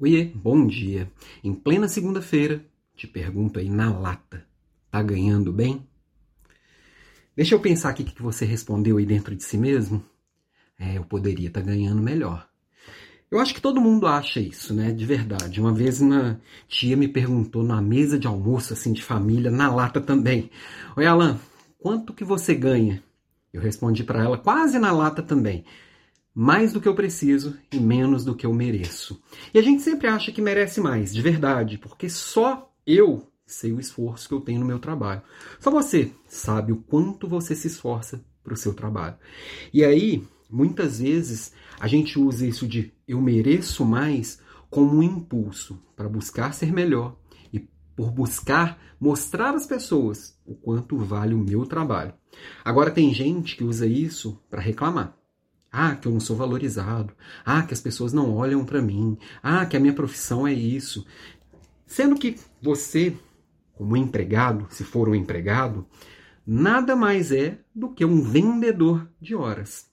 Oiê, bom dia. Em plena segunda-feira, te pergunto aí na lata, tá ganhando bem? Deixa eu pensar aqui o que você respondeu aí dentro de si mesmo. É, eu poderia estar tá ganhando melhor. Eu acho que todo mundo acha isso, né? De verdade. Uma vez uma tia me perguntou na mesa de almoço, assim, de família, na lata também. Oi, Alan, quanto que você ganha? Eu respondi para ela, quase na lata também mais do que eu preciso e menos do que eu mereço. E a gente sempre acha que merece mais, de verdade, porque só eu sei o esforço que eu tenho no meu trabalho. Só você sabe o quanto você se esforça para o seu trabalho. E aí, muitas vezes, a gente usa isso de eu mereço mais como um impulso para buscar ser melhor e por buscar mostrar às pessoas o quanto vale o meu trabalho. Agora, tem gente que usa isso para reclamar. Ah, que eu não sou valorizado. Ah, que as pessoas não olham para mim. Ah, que a minha profissão é isso. Sendo que você, como empregado, se for um empregado, nada mais é do que um vendedor de horas.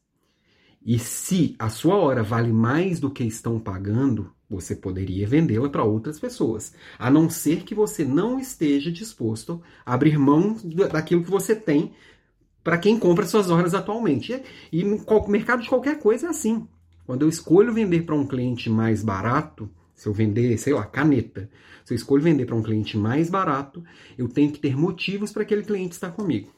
E se a sua hora vale mais do que estão pagando, você poderia vendê-la para outras pessoas, a não ser que você não esteja disposto a abrir mão daquilo que você tem para quem compra suas horas atualmente. E no mercado de qualquer coisa é assim. Quando eu escolho vender para um cliente mais barato, se eu vender, sei lá, caneta, se eu escolho vender para um cliente mais barato, eu tenho que ter motivos para aquele cliente estar comigo.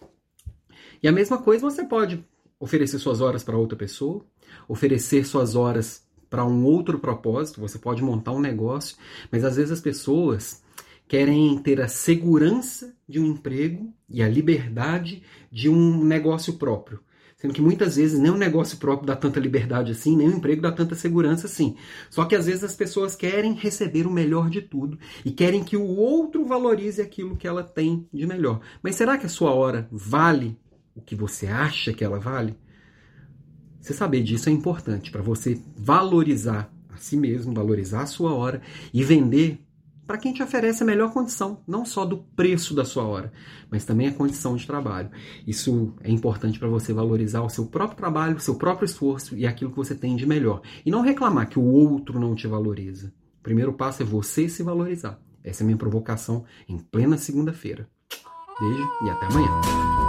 E a mesma coisa você pode oferecer suas horas para outra pessoa, oferecer suas horas para um outro propósito, você pode montar um negócio, mas às vezes as pessoas querem ter a segurança de um emprego e a liberdade de um negócio próprio. Sendo que muitas vezes nem um negócio próprio dá tanta liberdade assim, nem um emprego dá tanta segurança assim. Só que às vezes as pessoas querem receber o melhor de tudo e querem que o outro valorize aquilo que ela tem de melhor. Mas será que a sua hora vale o que você acha que ela vale? Você saber disso é importante para você valorizar a si mesmo, valorizar a sua hora e vender para quem te oferece a melhor condição, não só do preço da sua hora, mas também a condição de trabalho. Isso é importante para você valorizar o seu próprio trabalho, o seu próprio esforço e aquilo que você tem de melhor. E não reclamar que o outro não te valoriza. O primeiro passo é você se valorizar. Essa é a minha provocação em plena segunda-feira. Beijo e até amanhã.